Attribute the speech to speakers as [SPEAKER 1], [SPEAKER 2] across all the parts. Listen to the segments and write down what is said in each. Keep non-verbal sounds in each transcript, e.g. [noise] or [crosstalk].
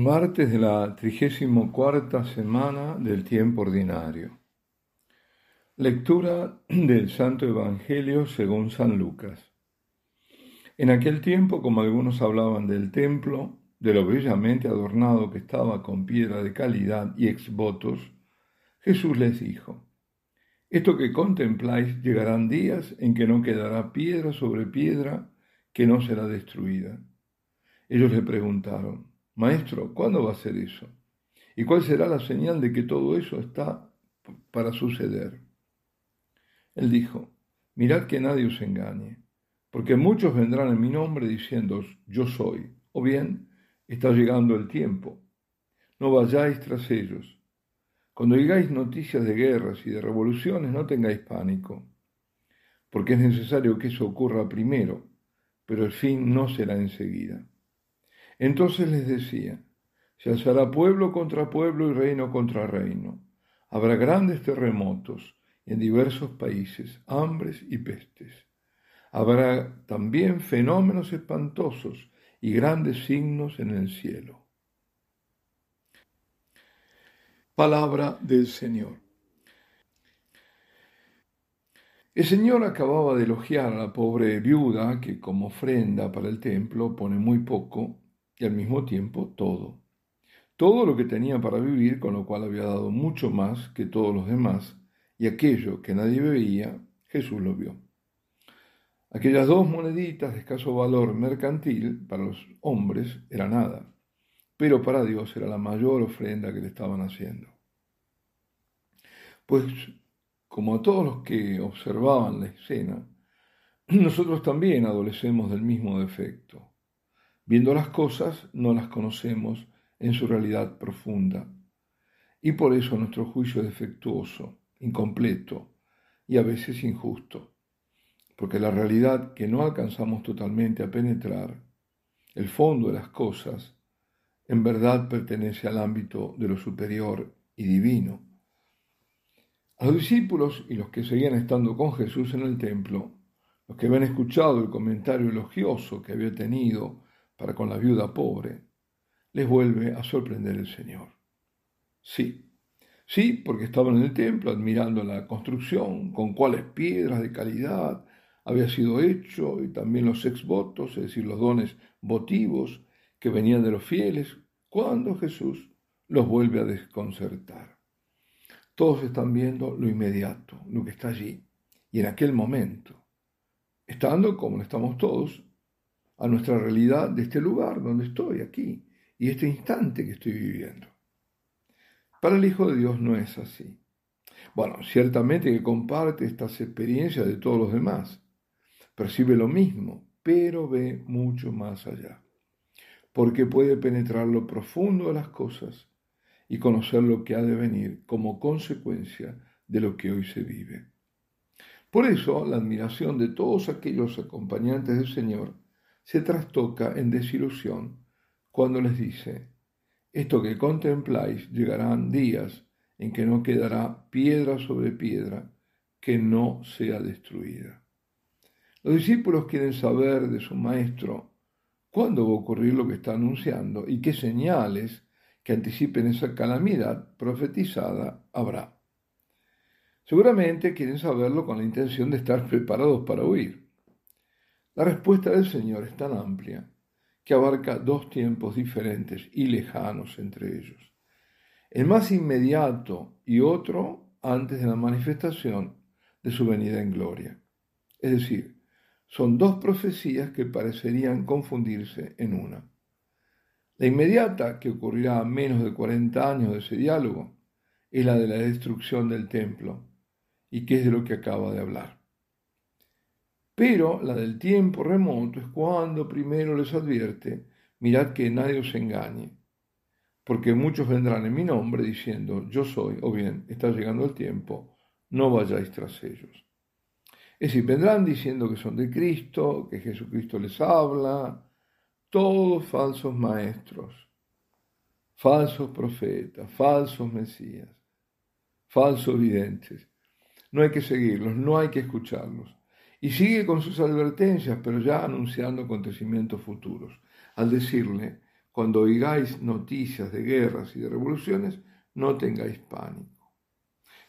[SPEAKER 1] Martes de la trigésimo cuarta semana del tiempo ordinario. Lectura del Santo Evangelio según San Lucas. En aquel tiempo, como algunos hablaban del templo, de lo bellamente adornado que estaba con piedra de calidad y exvotos, Jesús les dijo, Esto que contempláis llegarán días en que no quedará piedra sobre piedra que no será destruida. Ellos le preguntaron, Maestro, ¿cuándo va a ser eso? ¿Y cuál será la señal de que todo eso está para suceder? Él dijo, mirad que nadie os engañe, porque muchos vendrán en mi nombre diciendo, yo soy, o bien, está llegando el tiempo. No vayáis tras ellos. Cuando digáis noticias de guerras y de revoluciones, no tengáis pánico, porque es necesario que eso ocurra primero, pero el fin no será enseguida. Entonces les decía, se alzará pueblo contra pueblo y reino contra reino. Habrá grandes terremotos en diversos países, hambres y pestes. Habrá también fenómenos espantosos y grandes signos en el cielo. Palabra del Señor. El Señor acababa de elogiar a la pobre viuda que como ofrenda para el templo pone muy poco y al mismo tiempo todo. Todo lo que tenía para vivir, con lo cual había dado mucho más que todos los demás, y aquello que nadie veía, Jesús lo vio. Aquellas dos moneditas de escaso valor mercantil para los hombres era nada, pero para Dios era la mayor ofrenda que le estaban haciendo. Pues, como a todos los que observaban la escena, [clears throat] nosotros también adolecemos del mismo defecto. Viendo las cosas, no las conocemos en su realidad profunda. Y por eso nuestro juicio es defectuoso, incompleto y a veces injusto. Porque la realidad que no alcanzamos totalmente a penetrar, el fondo de las cosas, en verdad pertenece al ámbito de lo superior y divino. A los discípulos y los que seguían estando con Jesús en el templo, los que habían escuchado el comentario elogioso que había tenido para con la viuda pobre, les vuelve a sorprender el Señor. Sí, sí, porque estaban en el templo admirando la construcción, con cuáles piedras de calidad había sido hecho y también los exvotos, es decir, los dones votivos que venían de los fieles, cuando Jesús los vuelve a desconcertar. Todos están viendo lo inmediato, lo que está allí, y en aquel momento, estando como estamos todos, a nuestra realidad de este lugar donde estoy, aquí, y este instante que estoy viviendo. Para el Hijo de Dios no es así. Bueno, ciertamente que comparte estas experiencias de todos los demás, percibe lo mismo, pero ve mucho más allá, porque puede penetrar lo profundo de las cosas y conocer lo que ha de venir como consecuencia de lo que hoy se vive. Por eso, la admiración de todos aquellos acompañantes del Señor se trastoca en desilusión cuando les dice, esto que contempláis llegarán días en que no quedará piedra sobre piedra que no sea destruida. Los discípulos quieren saber de su maestro cuándo va a ocurrir lo que está anunciando y qué señales que anticipen esa calamidad profetizada habrá. Seguramente quieren saberlo con la intención de estar preparados para huir. La respuesta del Señor es tan amplia que abarca dos tiempos diferentes y lejanos entre ellos. El más inmediato y otro antes de la manifestación de su venida en gloria. Es decir, son dos profecías que parecerían confundirse en una. La inmediata, que ocurrirá a menos de 40 años de ese diálogo, es la de la destrucción del templo, y que es de lo que acaba de hablar. Pero la del tiempo remoto es cuando primero les advierte, mirad que nadie os engañe, porque muchos vendrán en mi nombre diciendo, yo soy, o bien, está llegando el tiempo, no vayáis tras ellos. Es decir, vendrán diciendo que son de Cristo, que Jesucristo les habla, todos falsos maestros, falsos profetas, falsos mesías, falsos videntes. No hay que seguirlos, no hay que escucharlos. Y sigue con sus advertencias, pero ya anunciando acontecimientos futuros, al decirle, cuando oigáis noticias de guerras y de revoluciones, no tengáis pánico.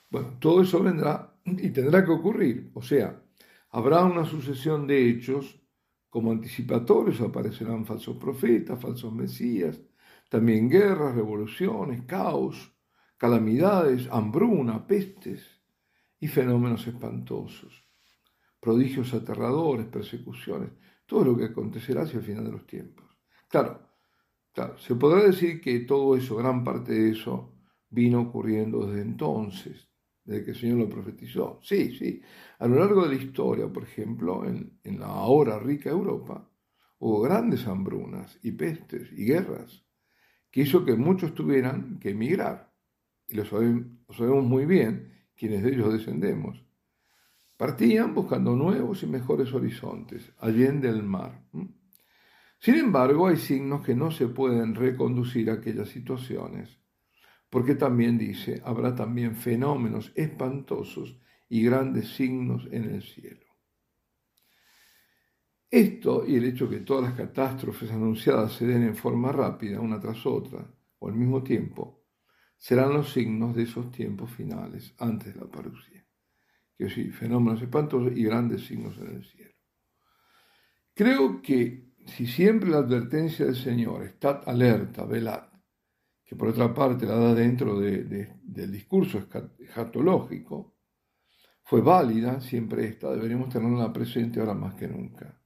[SPEAKER 1] Bueno, todo eso vendrá y tendrá que ocurrir, o sea, habrá una sucesión de hechos como anticipatorios, aparecerán falsos profetas, falsos mesías, también guerras, revoluciones, caos, calamidades, hambruna, pestes y fenómenos espantosos, prodigios aterradores, persecuciones, todo lo que acontecerá hacia el final de los tiempos. Claro, claro, se podrá decir que todo eso, gran parte de eso, vino ocurriendo desde entonces, desde que el Señor lo profetizó. Sí, sí, a lo largo de la historia, por ejemplo, en, la ahora rica Europa, hubo grandes hambrunas y pestes y guerras que hizo que muchos tuvieran que emigrar. Y lo sabemos, muy bien quienes de ellos descendemos. Partían buscando nuevos y mejores horizontes, allende el mar. Sin embargo, hay signos que no se pueden reconducir a aquellas situaciones, porque también dice, habrá también fenómenos espantosos y grandes signos en el cielo. Esto y el hecho que todas las catástrofes anunciadas se den en forma rápida, una tras otra, o al mismo tiempo, serán los signos de esos tiempos finales, antes de la parusia. Que sí, fenómenos espantosos y grandes signos en el cielo. Creo que si siempre la advertencia del Señor, está alerta, velad, que por otra parte la da dentro del discurso escatológico, fue válida siempre esta, deberíamos tenerla presente ahora más que nunca.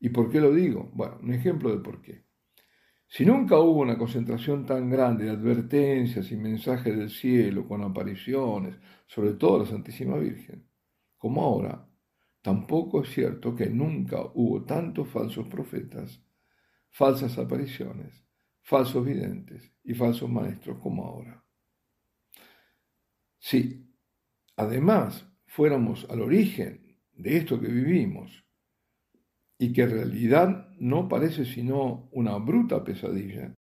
[SPEAKER 1] ¿Y por qué lo digo? Bueno, un ejemplo de por qué. Si nunca hubo una concentración tan grande de advertencias y mensajes del cielo con apariciones, sobre todo la Santísima Virgen, como ahora, tampoco es cierto que nunca hubo tantos falsos profetas, falsas apariciones, falsos videntes y falsos maestros como ahora. Si, además, fuéramos al origen de esto que vivimos, y que en realidad no parece sino una bruta pesadilla,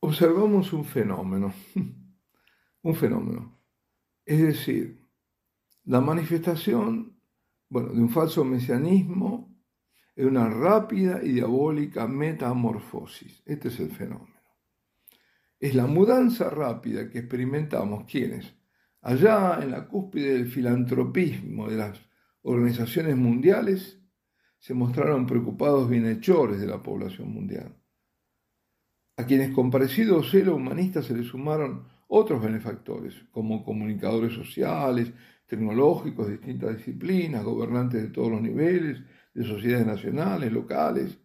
[SPEAKER 1] observamos un fenómeno, [laughs] un fenómeno, es decir, la manifestación, bueno, de un falso mesianismo en una rápida y diabólica metamorfosis. Este es el fenómeno. Es la mudanza rápida que experimentamos quienes, allá en la cúspide del filantropismo de las organizaciones mundiales, se mostraron preocupados bienhechores de la población mundial, a quienes con parecido celo humanista se les sumaron otros benefactores, como comunicadores sociales, tecnológicos de distintas disciplinas, gobernantes de todos los niveles, de sociedades nacionales, locales,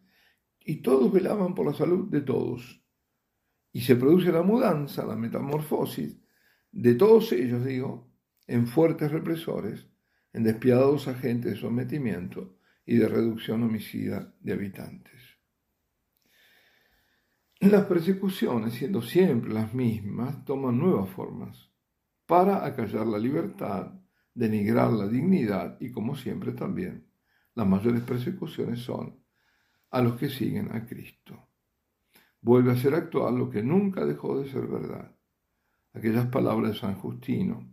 [SPEAKER 1] y todos velaban por la salud de todos. Y se produce la mudanza, la metamorfosis, de todos ellos, digo, en fuertes represores, en despiadados agentes de sometimiento, y de reducción homicida de habitantes. Las persecuciones, siendo siempre las mismas, toman nuevas formas para acallar la libertad, denigrar la dignidad y, como siempre también, las mayores persecuciones son a los que siguen a Cristo. Vuelve a ser actual lo que nunca dejó de ser verdad. Aquellas palabras de San Justino.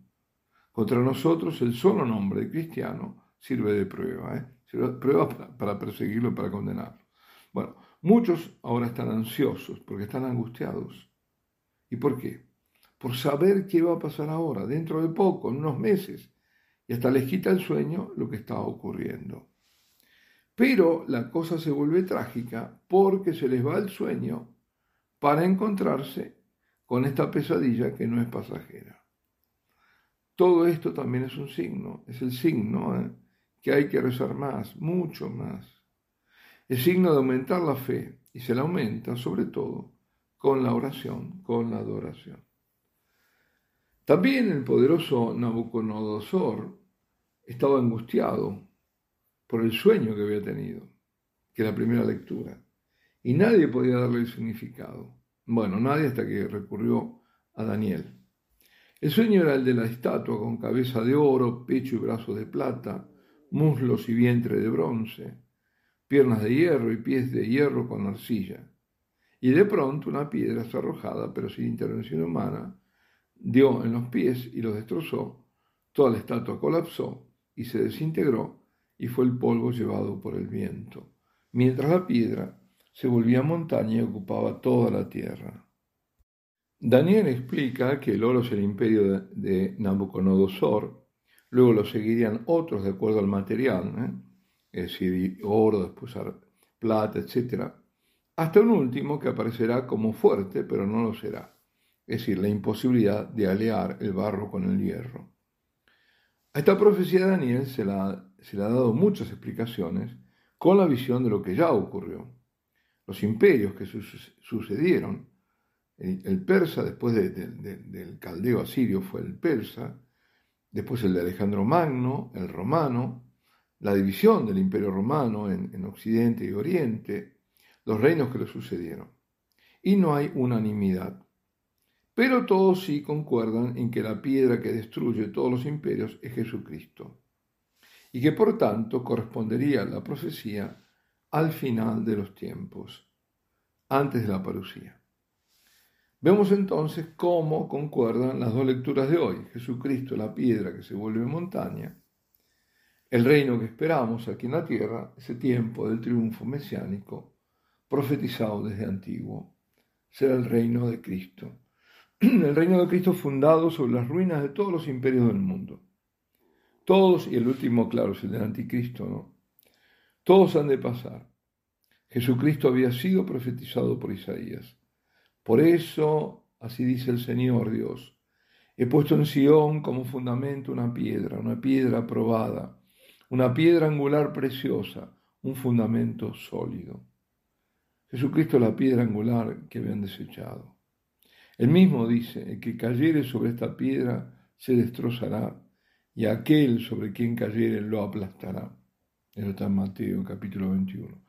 [SPEAKER 1] Contra nosotros el solo nombre de cristiano sirve de prueba. ¿eh? Pruebas para, perseguirlo para condenarlo. Bueno, muchos ahora están ansiosos porque están angustiados. ¿Y por qué? Por saber qué va a pasar ahora, dentro de poco, en unos meses. Y hasta les quita el sueño lo que está ocurriendo. Pero la cosa se vuelve trágica porque se les va el sueño para encontrarse con esta pesadilla que no es pasajera. Todo esto también es un signo, es el signo ¿eh? Que hay que rezar más, mucho más. Es signo de aumentar la fe y se la aumenta sobre todo con la oración, con la adoración. También el poderoso Nabucodonosor estaba angustiado por el sueño que había tenido, que la primera lectura, y nadie podía darle el significado. Bueno, nadie hasta que recurrió a Daniel. El sueño era el de la estatua con cabeza de oro, pecho y brazos de plata, muslos y vientre de bronce, piernas de hierro y pies de hierro con arcilla. Y de pronto una piedra arrojada, pero sin intervención humana, dio en los pies y los destrozó, toda la estatua colapsó y se desintegró y fue el polvo llevado por el viento, mientras la piedra se volvía montaña y ocupaba toda la tierra. Daniel explica que el oro es el imperio de Nabucodonosor, luego lo seguirían otros de acuerdo al material, ¿eh? es decir, oro, después plata, etc., hasta un último que aparecerá como fuerte, pero no lo será, es decir, la imposibilidad de alear el barro con el hierro. A esta profecía de Daniel se, se le ha dado muchas explicaciones con la visión de lo que ya ocurrió. Los imperios que sucedieron, el, persa después del caldeo asirio fue el persa, después el de Alejandro Magno, el romano, la división del imperio romano en, en Occidente y Oriente, los reinos que le sucedieron. Y no hay unanimidad. Pero todos sí concuerdan en que la piedra que destruye todos los imperios es Jesucristo, y que por tanto correspondería la profecía al final de los tiempos, antes de la parucía. Vemos entonces cómo concuerdan las dos lecturas de hoy. Jesucristo, la piedra que se vuelve montaña. El reino que esperamos aquí en la tierra, ese tiempo del triunfo mesiánico, profetizado desde antiguo, será el reino de Cristo. [clears throat] El reino de Cristo fundado sobre las ruinas de todos los imperios del mundo. Todos, y el último, claro, es el del anticristo, ¿no? Todos han de pasar. Jesucristo había sido profetizado por Isaías. Por eso, así dice el Señor Dios, he puesto en Sión como fundamento una piedra, una piedra probada, una piedra angular preciosa, un fundamento sólido. Jesucristo es la piedra angular que habían desechado. El mismo dice, el que cayere sobre esta piedra se destrozará, y aquel sobre quien cayere lo aplastará. En está Mateo capítulo 21.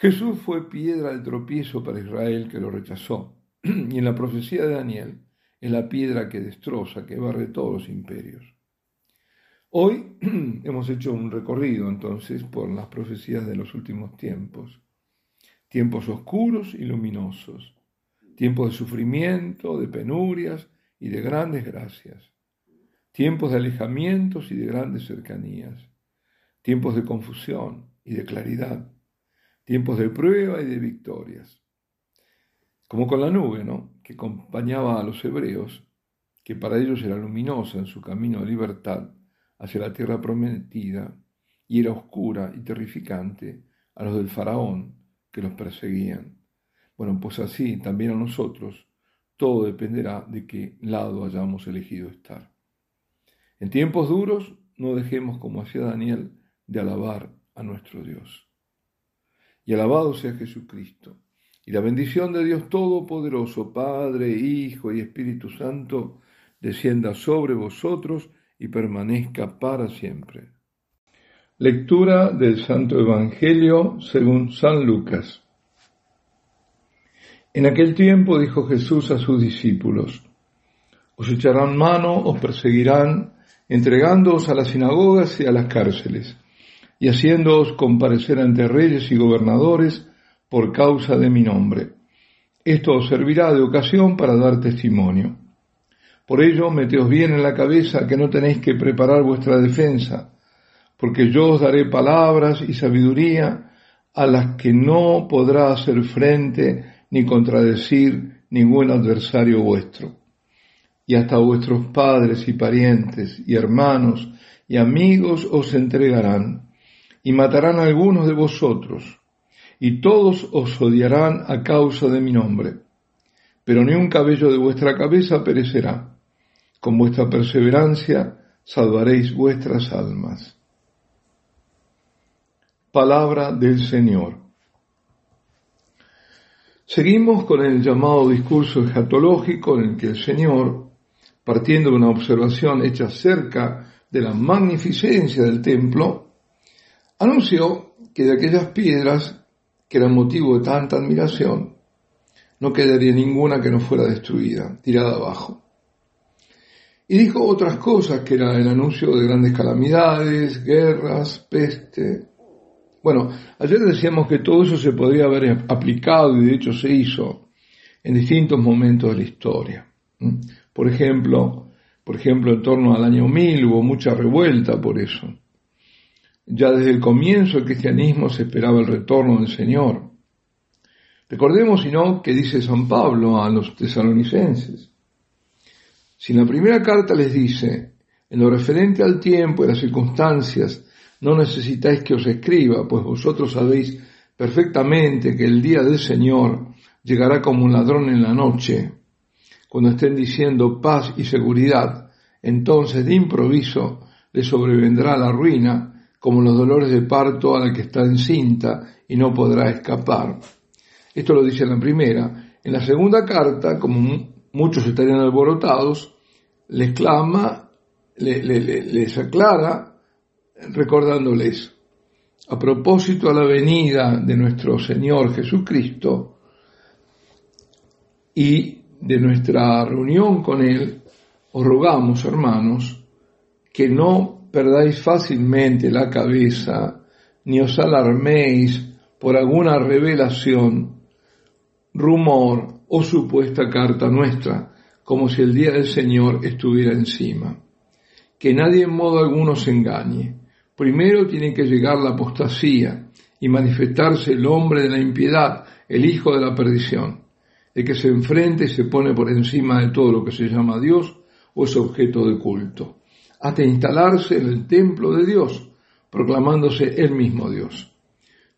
[SPEAKER 1] Jesús fue piedra de tropiezo para Israel que lo rechazó. [clears throat] Y en la profecía de Daniel es la piedra que destroza, que barre todos los imperios. Hoy [clears throat] hemos hecho un recorrido entonces por las profecías de los últimos tiempos. Tiempos oscuros y luminosos. Tiempos de sufrimiento, de penurias y de grandes gracias. Tiempos de alejamientos y de grandes cercanías. Tiempos de confusión y de claridad tiempos de prueba y de victorias. Como con la nube, ¿no? Que acompañaba a los hebreos, que para ellos era luminosa en su camino de libertad hacia la tierra prometida, y era oscura y terrificante a los del faraón que los perseguían. Bueno, pues así también a nosotros todo dependerá de qué lado hayamos elegido estar. En tiempos duros no dejemos, como hacía Daniel, de alabar a nuestro Dios y alabado sea Jesucristo. Y la bendición de Dios Todopoderoso, Padre, Hijo y Espíritu Santo, descienda sobre vosotros y permanezca para siempre. Lectura del Santo Evangelio según San Lucas. En aquel tiempo dijo Jesús a sus discípulos, os echarán mano, os perseguirán, entregándoos a las sinagogas y a las cárceles y haciéndoos comparecer ante reyes y gobernadores por causa de mi nombre. Esto os servirá de ocasión para dar testimonio. Por ello, meteos bien en la cabeza que no tenéis que preparar vuestra defensa, porque yo os daré palabras y sabiduría a las que no podrá hacer frente ni contradecir ningún adversario vuestro. Y hasta vuestros padres y parientes y hermanos y amigos os entregarán y matarán a algunos de vosotros, y todos os odiarán a causa de mi nombre. Pero ni un cabello de vuestra cabeza perecerá. Con vuestra perseverancia salvaréis vuestras almas. Palabra del Señor. Seguimos con el llamado discurso escatológico en el que el Señor, partiendo de una observación hecha acerca de la magnificencia del templo, anunció que de aquellas piedras que eran motivo de tanta admiración, no quedaría ninguna que no fuera destruida, tirada abajo. Y dijo otras cosas, que era el anuncio de grandes calamidades, guerras, peste. Bueno, ayer decíamos que todo eso se podría haber aplicado y de hecho se hizo en distintos momentos de la historia. Por ejemplo, por ejemplo, en torno al año 1000 hubo mucha revuelta por eso. Ya desde el comienzo del cristianismo se esperaba el retorno del Señor. Recordemos, si no, que dice San Pablo a los tesalonicenses. Si en la primera carta les dice, en lo referente al tiempo y las circunstancias, no necesitáis que os escriba, pues vosotros sabéis perfectamente que el día del Señor llegará como un ladrón en la noche, cuando estén diciendo paz y seguridad, entonces de improviso le sobrevendrá la ruina, como los dolores de parto a la que está encinta y no podrá escapar. Esto lo dice en la primera. En la segunda carta, como muchos estarían alborotados, les clama, les aclara, recordándoles, a propósito a la venida de nuestro Señor Jesucristo y de nuestra reunión con Él, os rogamos, hermanos, que no perdáis fácilmente la cabeza, ni os alarméis por alguna revelación, rumor o supuesta carta nuestra, como si el día del Señor estuviera encima. Que nadie en modo alguno se engañe. Primero tiene que llegar la apostasía y manifestarse el hombre de la impiedad, el hijo de la perdición, el que se enfrenta y se pone por encima de todo lo que se llama Dios o es objeto de culto, hasta instalarse en el templo de Dios, proclamándose el mismo Dios.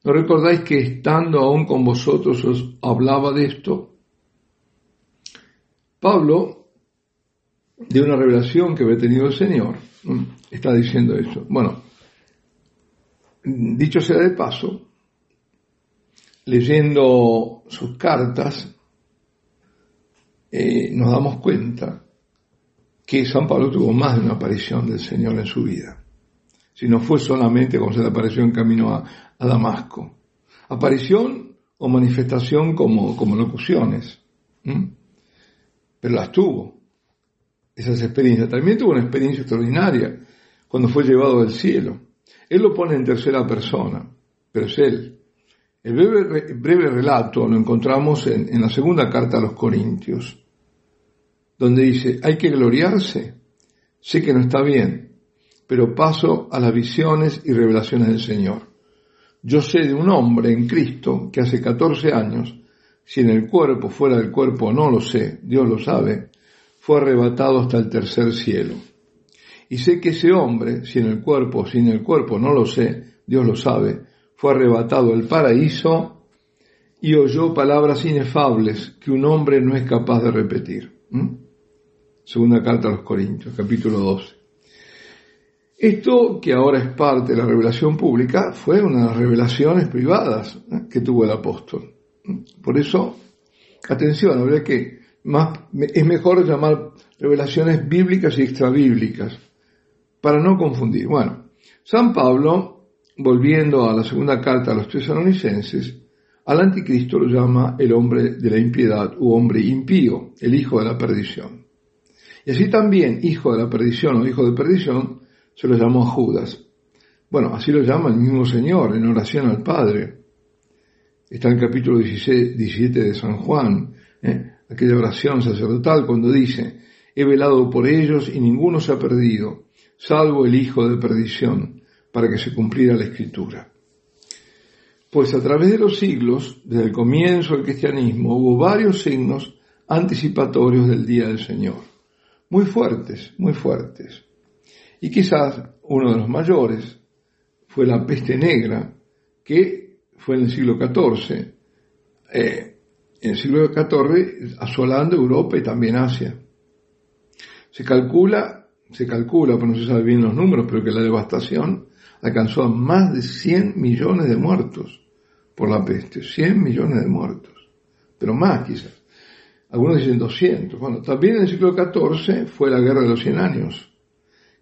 [SPEAKER 1] ¿No recordáis que estando aún con vosotros os hablaba de esto? Pablo, de una revelación que había tenido el Señor, está diciendo eso. Bueno, dicho sea de paso, leyendo sus cartas, eh, nos damos cuenta que San Pablo tuvo más de una aparición del Señor en su vida. Si no fue solamente cuando se le apareció en camino a, Damasco. Aparición o manifestación como, como locuciones. Pero las tuvo. Esas experiencias. También tuvo una experiencia extraordinaria cuando fue llevado al cielo. Él lo pone en tercera persona, pero es él. El breve, relato lo encontramos en, en la segunda carta a los Corintios donde dice, hay que gloriarse. Sé que no está bien, pero paso a las visiones y revelaciones del Señor. Yo sé de un hombre en Cristo que hace 14 años, si en el cuerpo, fuera del cuerpo, no lo sé, Dios lo sabe, fue arrebatado hasta el tercer cielo. Y sé que ese hombre, si en el cuerpo, si en el cuerpo, no lo sé, Dios lo sabe, fue arrebatado al paraíso y oyó palabras inefables que un hombre no es capaz de repetir. Segunda carta a los Corintios, capítulo 12. Esto, que ahora es parte de la revelación pública, fue una de las revelaciones privadas ¿eh? que tuvo el apóstol. Por eso, atención, habría que es mejor llamar revelaciones bíblicas y extrabíblicas, para no confundir. Bueno, San Pablo, volviendo a la segunda carta a los tesalonicenses, al anticristo lo llama el hombre de la impiedad u hombre impío, el hijo de la perdición. Y así también, hijo de la perdición o hijo de perdición, se lo llamó a Judas. Bueno, así lo llama el mismo Señor en oración al Padre. Está en el capítulo 17 de San Juan, ¿eh? aquella oración sacerdotal cuando dice, he velado por ellos y ninguno se ha perdido, salvo el hijo de perdición, para que se cumpliera la escritura. Pues a través de los siglos, desde el comienzo del cristianismo, hubo varios signos anticipatorios del día del Señor muy fuertes, muy fuertes. Y quizás uno de los mayores fue la peste negra, que fue en el siglo XIV, eh, en el siglo XIV asolando Europa y también Asia. Se calcula, se calcula, pero no se sabe bien los números, pero que la devastación alcanzó a más de 100 millones de muertos por la peste, 100 millones de muertos, pero más quizás algunos dicen 200. Bueno, también en el siglo XIV fue la guerra de los 100 años.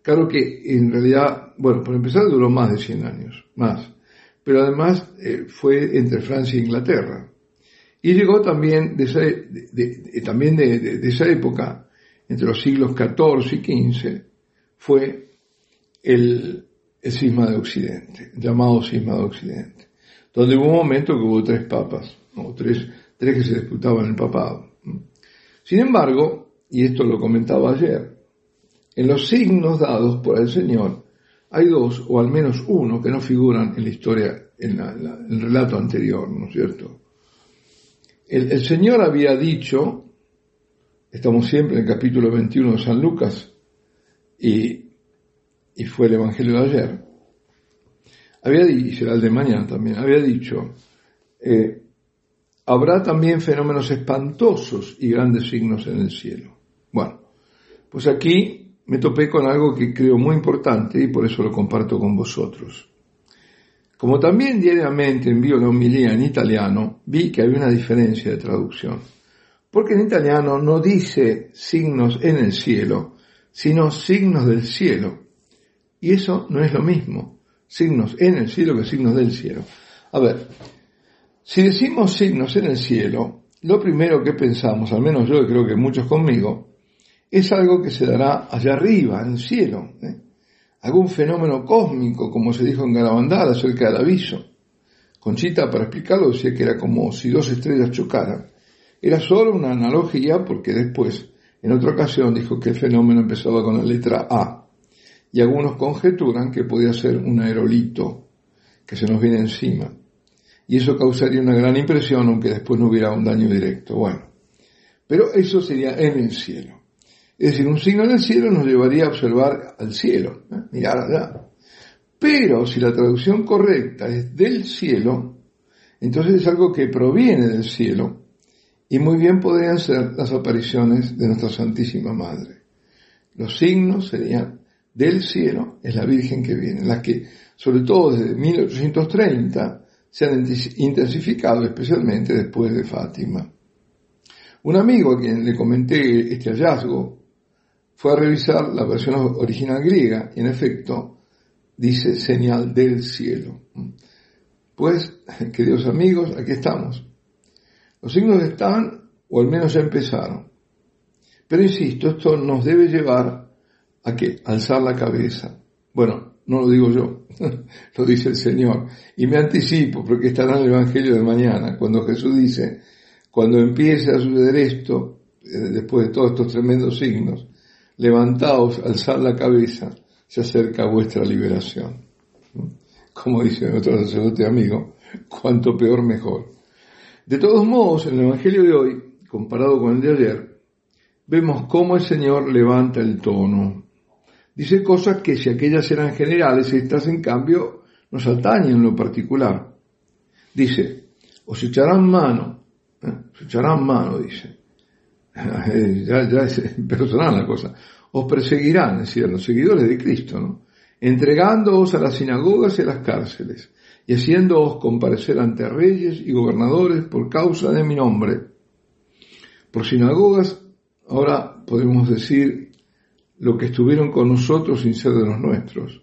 [SPEAKER 1] Claro que en realidad, bueno, por empezar duró más de 100 años, más. Pero además eh, fue entre Francia e Inglaterra. Y llegó también de esa, de, también de, esa época, entre los siglos XIV y XV, fue el, el cisma de Occidente, llamado cisma de Occidente, donde hubo un momento que hubo tres papas, o tres, tres que se disputaban el papado. Sin embargo, y esto lo comentaba ayer, en los signos dados por el Señor hay dos, o al menos uno, que no figuran en la historia, en, el relato anterior, ¿no es cierto? El, Señor había dicho, estamos siempre en el capítulo 21 de San Lucas, y, fue el Evangelio de ayer, había dicho, y será el de mañana también, había dicho, eh, habrá también fenómenos espantosos y grandes signos en el cielo. Bueno, pues aquí me topé con algo que creo muy importante y por eso lo comparto con vosotros. Como también diariamente envío la homilía en italiano, vi que había una diferencia de traducción. Porque en italiano no dice signos en el cielo, sino signos del cielo. Y eso no es lo mismo, signos en el cielo que signos del cielo. A ver, si decimos signos en el cielo, lo primero que pensamos, al menos yo creo que muchos conmigo, es algo que se dará allá arriba, en el cielo. ¿eh? Algún fenómeno cósmico, como se dijo en Garabandal acerca del aviso. Conchita, para explicarlo, decía que era como si dos estrellas chocaran. Era solo una analogía porque después, en otra ocasión, dijo que el fenómeno empezaba con la letra A. Y algunos conjeturan que podía ser un aerolito que se nos viene encima y eso causaría una gran impresión aunque después no hubiera un daño directo. Bueno, pero eso sería en el cielo. Es decir, un signo en el cielo nos llevaría a observar al cielo, ¿eh? mirar allá. Pero si la traducción correcta es del cielo, entonces es algo que proviene del cielo y muy bien podrían ser las apariciones de nuestra Santísima Madre. Los signos serían del cielo, es la Virgen que viene, la que, sobre todo desde 1830, se han intensificado especialmente después de Fátima. Un amigo a quien le comenté este hallazgo fue a revisar la versión original griega y en efecto dice señal del cielo. Pues, [laughs] queridos amigos, aquí estamos. Los signos están, o al menos ya empezaron. Pero insisto, esto nos debe llevar a que alzar la cabeza. Bueno, no lo digo yo, [laughs] lo dice el Señor. Y me anticipo, porque estará en el Evangelio de mañana, cuando Jesús dice, cuando empiece a suceder esto, eh, después de todos estos tremendos signos, levantaos, alzad la cabeza, se acerca vuestra liberación. Como dice nuestro sacerdote amigo, cuanto peor mejor. De todos modos, en el Evangelio de hoy, comparado con el de ayer, vemos cómo el Señor levanta el tono, Dice cosas que si aquellas eran generales, estas en cambio nos atañen en lo particular. Dice, os echarán mano, ¿eh? os echarán mano, dice. [laughs] ya, ya es personal la cosa. Os perseguirán, es los seguidores de Cristo, ¿no? Entregándoos a las sinagogas y a las cárceles, y haciéndoos comparecer ante reyes y gobernadores por causa de mi nombre. Por sinagogas, ahora podemos decir lo que estuvieron con nosotros sin ser de los nuestros.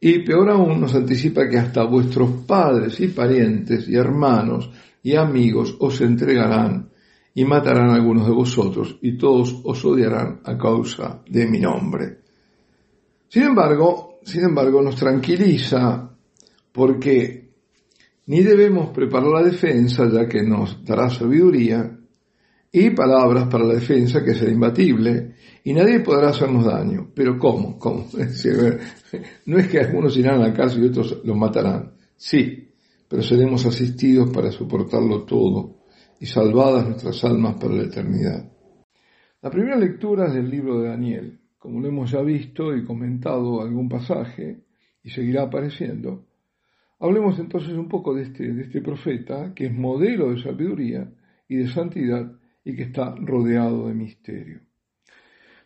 [SPEAKER 1] Y peor aún nos anticipa que hasta vuestros padres y parientes y hermanos y amigos os entregarán y matarán a algunos de vosotros y todos os odiarán a causa de mi nombre. Sin embargo, sin embargo, nos tranquiliza porque ni debemos preparar la defensa ya que nos dará sabiduría y palabras para la defensa que será imbatible y nadie podrá hacernos daño. Pero ¿cómo? ¿Cómo? [laughs] no es que algunos irán a la cárcel y otros los matarán. Sí, pero seremos asistidos para soportarlo todo y salvadas nuestras almas para la eternidad. La primera lectura es del libro de Daniel. Como lo hemos ya visto y comentado algún pasaje, y seguirá apareciendo, hablemos entonces un poco de este, de este profeta, que es modelo de sabiduría y de santidad y que está rodeado de misterio.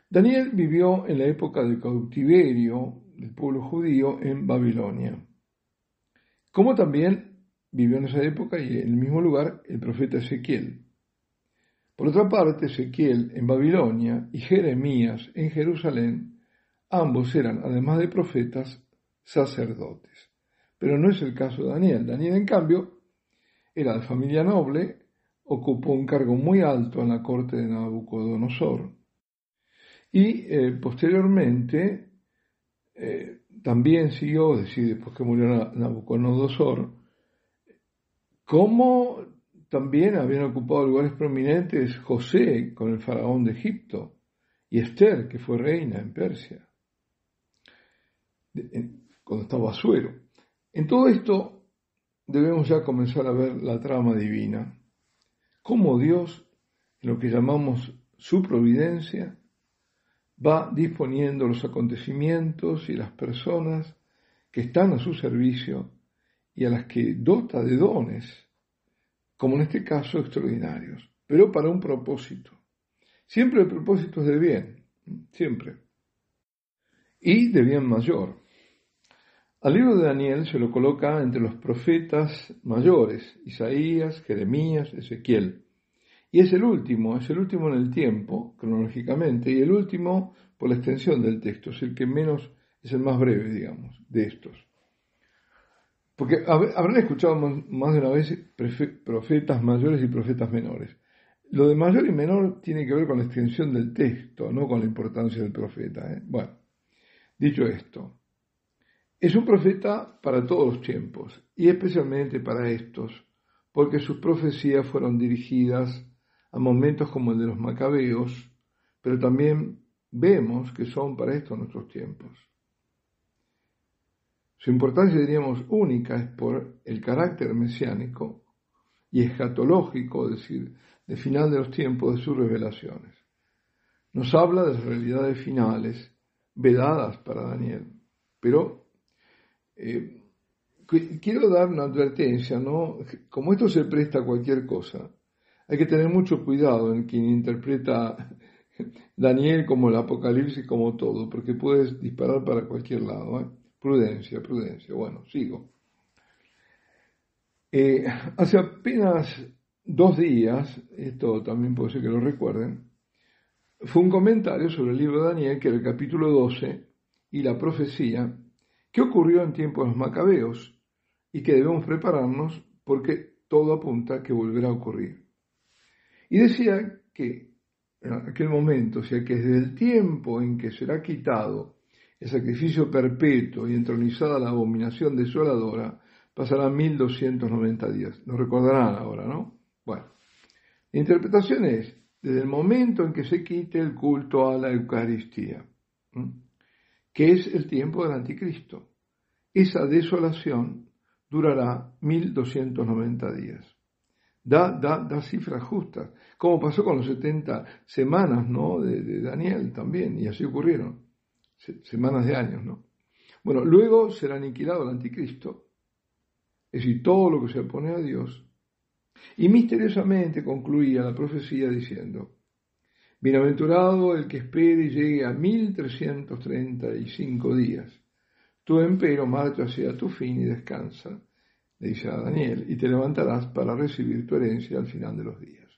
[SPEAKER 1] Daniel vivió en la época del cautiverio del pueblo judío en Babilonia, como también vivió en esa época y en el mismo lugar el profeta Ezequiel. Por otra parte, Ezequiel en Babilonia y Jeremías en Jerusalén, ambos eran, además de profetas, sacerdotes. Pero no es el caso de Daniel. Daniel, en cambio, era de familia noble, ocupó un cargo muy alto en la corte de Nabucodonosor y eh, posteriormente eh, también siguió, es decir, después que murió Nabucodonosor, como también habían ocupado lugares prominentes José con el faraón de Egipto y Esther, que fue reina en Persia, cuando estaba Azuero. En todo esto, debemos ya comenzar a ver la trama divina, cómo Dios, en lo que llamamos su providencia, va disponiendo los acontecimientos y las personas que están a su servicio y a las que dota de dones, como en este caso extraordinarios, pero para un propósito. Siempre el propósito es de bien, siempre. Y de bien mayor. Al libro de Daniel se lo coloca entre los profetas mayores, Isaías, Jeremías, Ezequiel. Y es el último, es el último en el tiempo, cronológicamente, y el último por la extensión del texto, es el que menos, es el más breve, digamos, de estos. Porque habrán escuchado más de una vez profetas mayores y profetas menores. Lo de mayor y menor tiene que ver con la extensión del texto, no con la importancia del profeta. ¿eh? Bueno, dicho esto, es un profeta para todos los tiempos y especialmente para estos, porque sus profecías fueron dirigidas a momentos como el de los macabeos, pero también vemos que son para estos nuestros tiempos. Su importancia, diríamos, única es por el carácter mesiánico y escatológico, es decir, de final de los tiempos de sus revelaciones. Nos habla de las realidades finales vedadas para Daniel. Pero eh, quiero dar una advertencia, ¿no? Como esto se presta a cualquier cosa, hay que tener mucho cuidado en quien interpreta [laughs] Daniel como el Apocalipsis, como todo, porque puedes disparar para cualquier lado. ¿eh? Prudencia, prudencia. Bueno, sigo. Eh, hace apenas dos días, esto también puede ser que lo recuerden, fue un comentario sobre el libro de Daniel, que era el capítulo 12, y la profecía, que ocurrió en tiempos de los macabeos, y que debemos prepararnos porque todo apunta a que volverá a ocurrir. Y decía que en aquel momento, o sea que desde el tiempo en que será quitado el sacrificio perpetuo y entronizada la abominación desoladora, pasarán 1290 días. Lo recordarán ahora, ¿no? Bueno, la interpretación es desde el momento en que se quite el culto a la Eucaristía, que es el tiempo del anticristo. Esa desolación durará 1290 días da, da, da cifras justas, como pasó con los 70 semanas ¿no? de, Daniel también, y así ocurrieron, semanas de años. ¿no? Bueno, luego será aniquilado el anticristo, es decir, todo lo que se opone a Dios, y misteriosamente concluía la profecía diciendo, Bienaventurado el que espere y llegue a 1335 días. Tú, empero, marcha hacia tu fin y descansa le dice a Daniel, y te levantarás para recibir tu herencia al final de los días.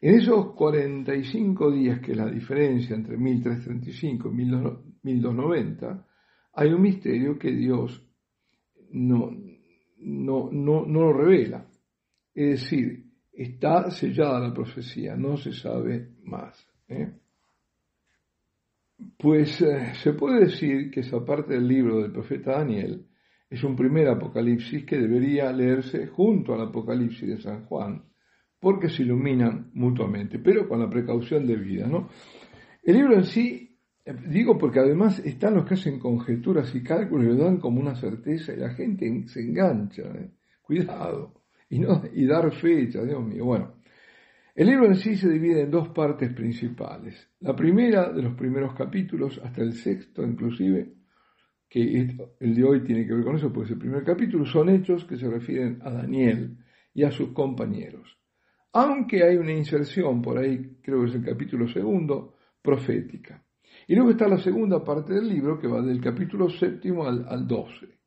[SPEAKER 1] En esos 45 días, que es la diferencia entre 1335 y 1290, hay un misterio que Dios no, no, no, no lo revela. Es decir, está sellada la profecía, no se sabe más. ¿eh? Pues eh, se puede decir que esa parte del libro del profeta Daniel es un primer Apocalipsis que debería leerse junto al Apocalipsis de San Juan, porque se iluminan mutuamente, pero con la precaución debida. ¿no? El libro en sí, eh, digo porque además están los que hacen conjeturas y cálculos y lo dan como una certeza y la gente se engancha. Cuidado. Y, no, y dar fecha, Dios mío. Bueno, el libro en sí se divide en dos partes principales. La primera de los primeros capítulos, hasta el sexto inclusive, que el de hoy tiene que ver con eso, pues el primer capítulo son hechos que se refieren a Daniel y a sus compañeros. Aunque hay una inserción por ahí, creo que es el capítulo segundo, profética. Y luego está la segunda parte del libro que va del capítulo séptimo al, al 12.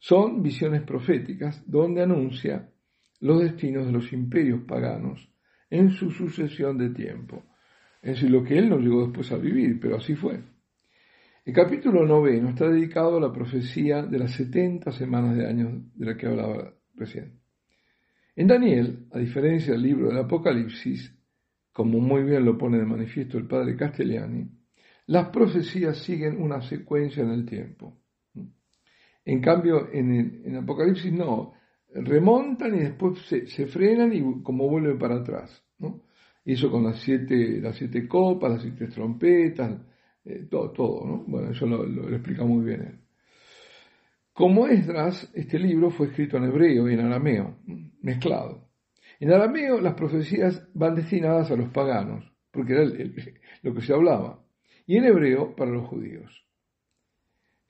[SPEAKER 1] Son visiones proféticas donde anuncia los destinos de los imperios paganos en su sucesión de tiempo. Es decir, lo que él no llegó después a vivir, pero así fue. El capítulo noveno está dedicado a la profecía de las 70 semanas de años de la que hablaba recién. En Daniel, a diferencia del libro del Apocalipsis, como muy bien lo pone de manifiesto el padre Castellani, las profecías siguen una secuencia en el tiempo. En cambio, en el, Apocalipsis no, remontan y después se, frenan y como vuelven para atrás. ¿no? Eso con las siete, las siete copas, las siete trompetas, eh, todo, todo, ¿no? Bueno, eso lo, explica muy bien él. Como Esdras, este libro fue escrito en hebreo y en arameo, mezclado. En arameo las profecías van destinadas a los paganos, porque era lo que se hablaba, y en hebreo para los judíos.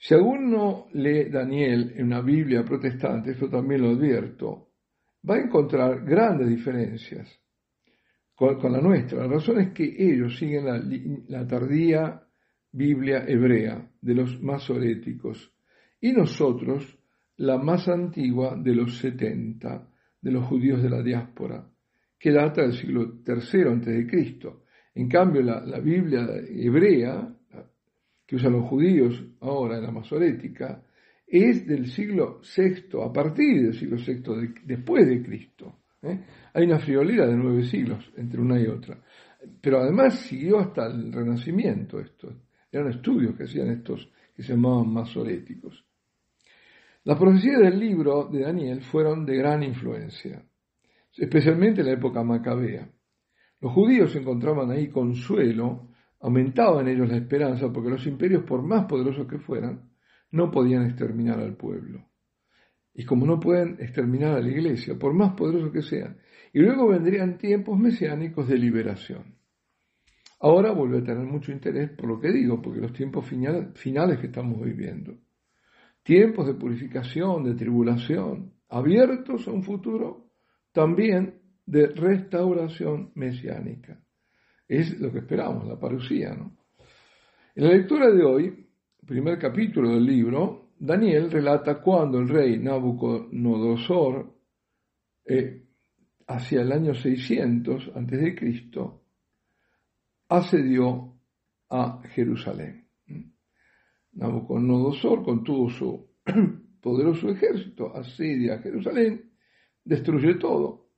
[SPEAKER 1] Si alguno lee Daniel en una Biblia protestante, esto también lo advierto, va a encontrar grandes diferencias con, la nuestra. La razón es que ellos siguen la, tardía Biblia hebrea de los masoréticos y nosotros la más antigua de los 70 de los judíos de la diáspora, que data del siglo III a.C. En cambio, la, Biblia hebrea, que usan los judíos ahora en la masorética, es del siglo VI, a partir del siglo VI después de Cristo. ¿eh? Hay una friolera de nueve siglos entre una y otra. Pero además siguió hasta el Renacimiento esto. Eran estudios que hacían estos que se llamaban masoréticos. Las profecías del libro de Daniel fueron de gran influencia, especialmente en la época macabea. Los judíos encontraban ahí consuelo, aumentaba en ellos la esperanza, porque los imperios, por más poderosos que fueran, no podían exterminar al pueblo. Y como no pueden exterminar a la iglesia, por más poderosos que sean, y luego vendrían tiempos mesiánicos de liberación. Ahora vuelve a tener mucho interés por lo que digo, porque los tiempos finales que estamos viviendo tiempos de purificación, de tribulación, abiertos a un futuro también de restauración mesiánica. Es lo que esperamos, la parucía. ¿no? En la lectura de hoy, primer capítulo del libro, Daniel relata cuando el rey Nabucodonosor, eh, hacia el año 600 a.C., asedió a Jerusalén. Nabucodonosor, con todo su [clears throat] poderoso ejército, asedia a Jerusalén, destruye todo.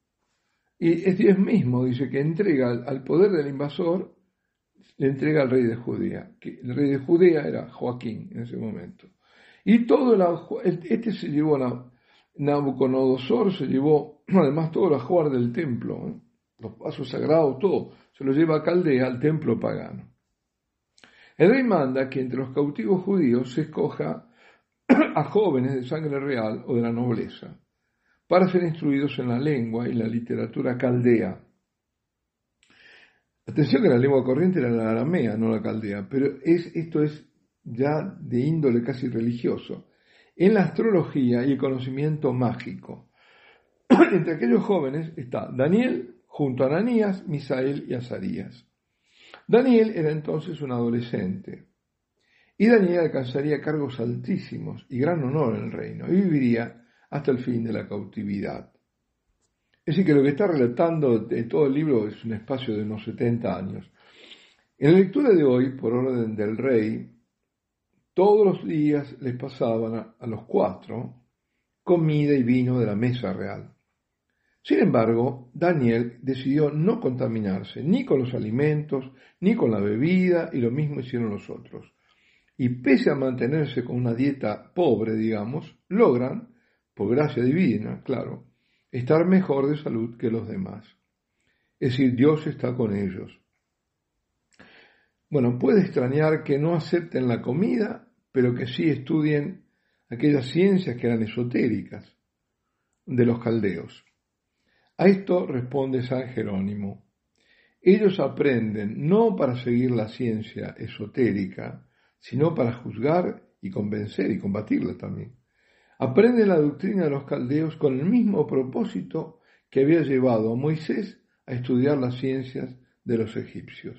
[SPEAKER 1] Y es Dios mismo, dice, que entrega al poder del invasor, le entrega al rey de Judea. Que el rey de Judea era Joaquín en ese momento. Y todo el, este se llevó a Nabucodonosor, se llevó [clears throat] además todo el ajuar del templo, los pasos sagrados, todo, se lo lleva a Caldea, al templo pagano. El rey manda que entre los cautivos judíos se escoja [clears throat] a jóvenes de sangre real o de la nobleza, para ser instruidos en la lengua y la literatura caldea. Atención que la lengua corriente era la aramea, no la caldea, pero es, esto es ya de índole casi religioso. En la astrología y el conocimiento mágico. [clears throat] Entre aquellos jóvenes está Daniel junto a Ananías, Misael y Azarías. Daniel era entonces un adolescente y Daniel alcanzaría cargos altísimos y gran honor en el reino y viviría hasta el fin de la cautividad. Es decir, que lo que está relatando de todo el libro es un espacio de unos 70 años. En la lectura de hoy, por orden del rey, todos los días les pasaban a los cuatro comida y vino de la mesa real. Sin embargo, Daniel decidió no contaminarse ni con los alimentos, ni con la bebida, y lo mismo hicieron los otros. Y pese a mantenerse con una dieta pobre, digamos, logran, por gracia divina, claro, estar mejor de salud que los demás. Es decir, Dios está con ellos. Bueno, puede extrañar que no acepten la comida, pero que sí estudien aquellas ciencias que eran esotéricas de los caldeos. A esto responde San Jerónimo. Ellos aprenden no para seguir la ciencia esotérica, sino para juzgar y convencer y combatirla también. Aprenden la doctrina de los caldeos con el mismo propósito que había llevado a Moisés a estudiar las ciencias de los egipcios.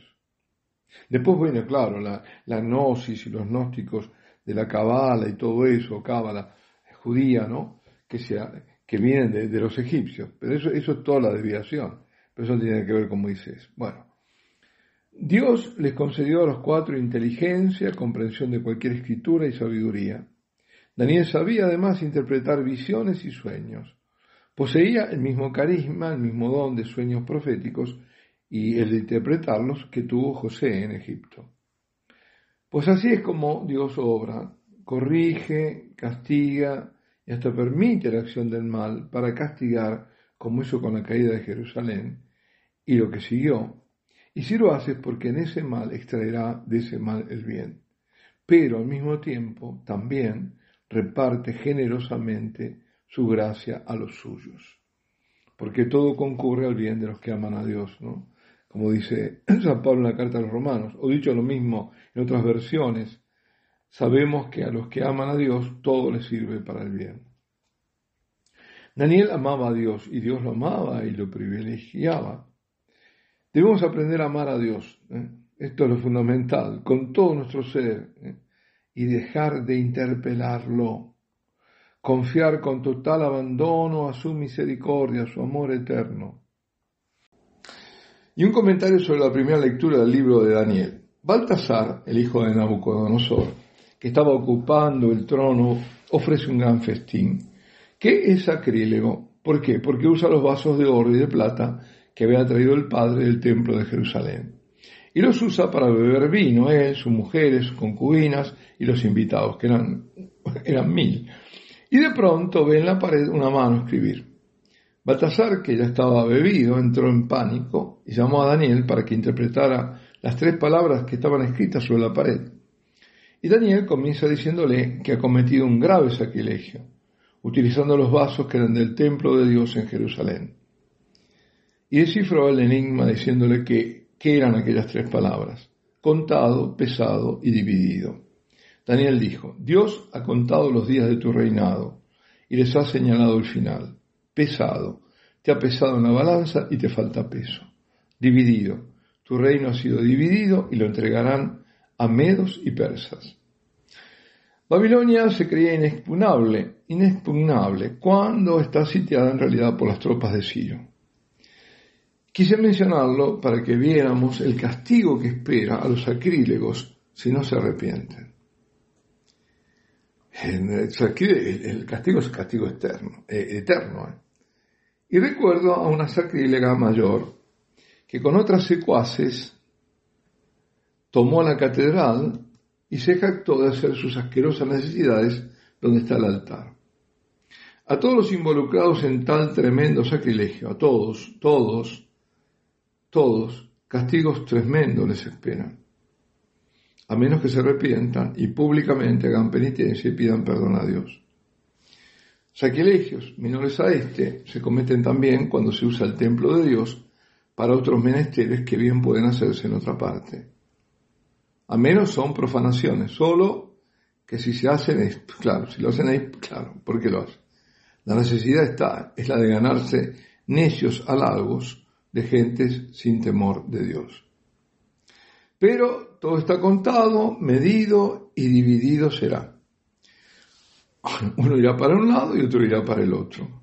[SPEAKER 1] Después viene, claro, la, gnosis y los gnósticos de la cabala y todo eso, cábala judía, ¿no? Que, se, que vienen de, los egipcios. Pero eso, eso es toda la desviación. Pero eso tiene que ver con Moisés. Bueno, Dios les concedió a los cuatro inteligencia, comprensión de cualquier escritura y sabiduría. Daniel sabía además interpretar visiones y sueños. Poseía el mismo carisma, el mismo don de sueños proféticos y el de interpretarlos que tuvo José en Egipto. Pues así es como Dios obra, corrige, castiga, y hasta permite la acción del mal para castigar, como hizo con la caída de Jerusalén y lo que siguió. Y si lo hace es porque en ese mal extraerá de ese mal el bien. Pero al mismo tiempo también reparte generosamente su gracia a los suyos. Porque todo concurre al bien de los que aman a Dios, ¿no? Como dice [clears throat] San Pablo en la carta a los romanos, o dicho lo mismo en otras versiones, sabemos que a los que aman a Dios todo les sirve para el bien. Daniel amaba a Dios y Dios lo amaba y lo privilegiaba. Debemos aprender a amar a Dios. ¿eh? Esto es lo fundamental, con todo nuestro ser, ¿eh? Y dejar de interpelarlo. Confiar con total abandono a su misericordia, a su amor eterno. Y un comentario sobre la primera lectura del libro de Daniel. Baltasar, el hijo de Nabucodonosor, que estaba ocupando el trono, ofrece un gran festín. ¿Qué es sacrílego? ¿Por qué? Porque usa los vasos de oro y de plata que había traído el padre del templo de Jerusalén. Y los usa para beber vino, él, sus mujeres, sus concubinas y los invitados, que eran, [laughs] eran mil. Y de pronto ve en la pared una mano escribir. Baltasar, que ya estaba bebido, entró en pánico y llamó a Daniel para que interpretara las tres palabras que estaban escritas sobre la pared. Y Daniel comienza diciéndole que ha cometido un grave sacrilegio, utilizando los vasos que eran del templo de Dios en Jerusalén. Y descifró el enigma diciéndole que, ¿qué eran aquellas tres palabras? Contado, pesado y dividido. Daniel dijo, Dios ha contado los días de tu reinado y les ha señalado el final. Pesado, te ha pesado en la balanza y te falta peso. Dividido, tu reino ha sido dividido y lo entregarán a medos y persas. Babilonia se creía inexpugnable, inexpugnable, cuando está sitiada en realidad por las tropas de Ciro. Quise mencionarlo para que viéramos el castigo que espera a los sacrílegos si no se arrepienten. El, castigo es castigo eterno. Eh, eterno eh. Y recuerdo a una sacrílega mayor que con otras secuaces tomó la catedral y se jactó de hacer sus asquerosas necesidades donde está el altar. A todos los involucrados en tal tremendo sacrilegio, a todos, todos, todos, castigos tremendos les esperan, a menos que se arrepientan y públicamente hagan penitencia y pidan perdón a Dios. Sacrilegios menores a este se cometen también cuando se usa el templo de Dios para otros menesteres que bien pueden hacerse en otra parte a menos son profanaciones, solo que si se hacen es, claro, si lo hacen ahí, claro, ¿por qué lo hacen? La necesidad está, es la de ganarse necios halagos de gentes sin temor de Dios. Pero todo está contado, medido y dividido será. Uno irá para un lado y otro irá para el otro.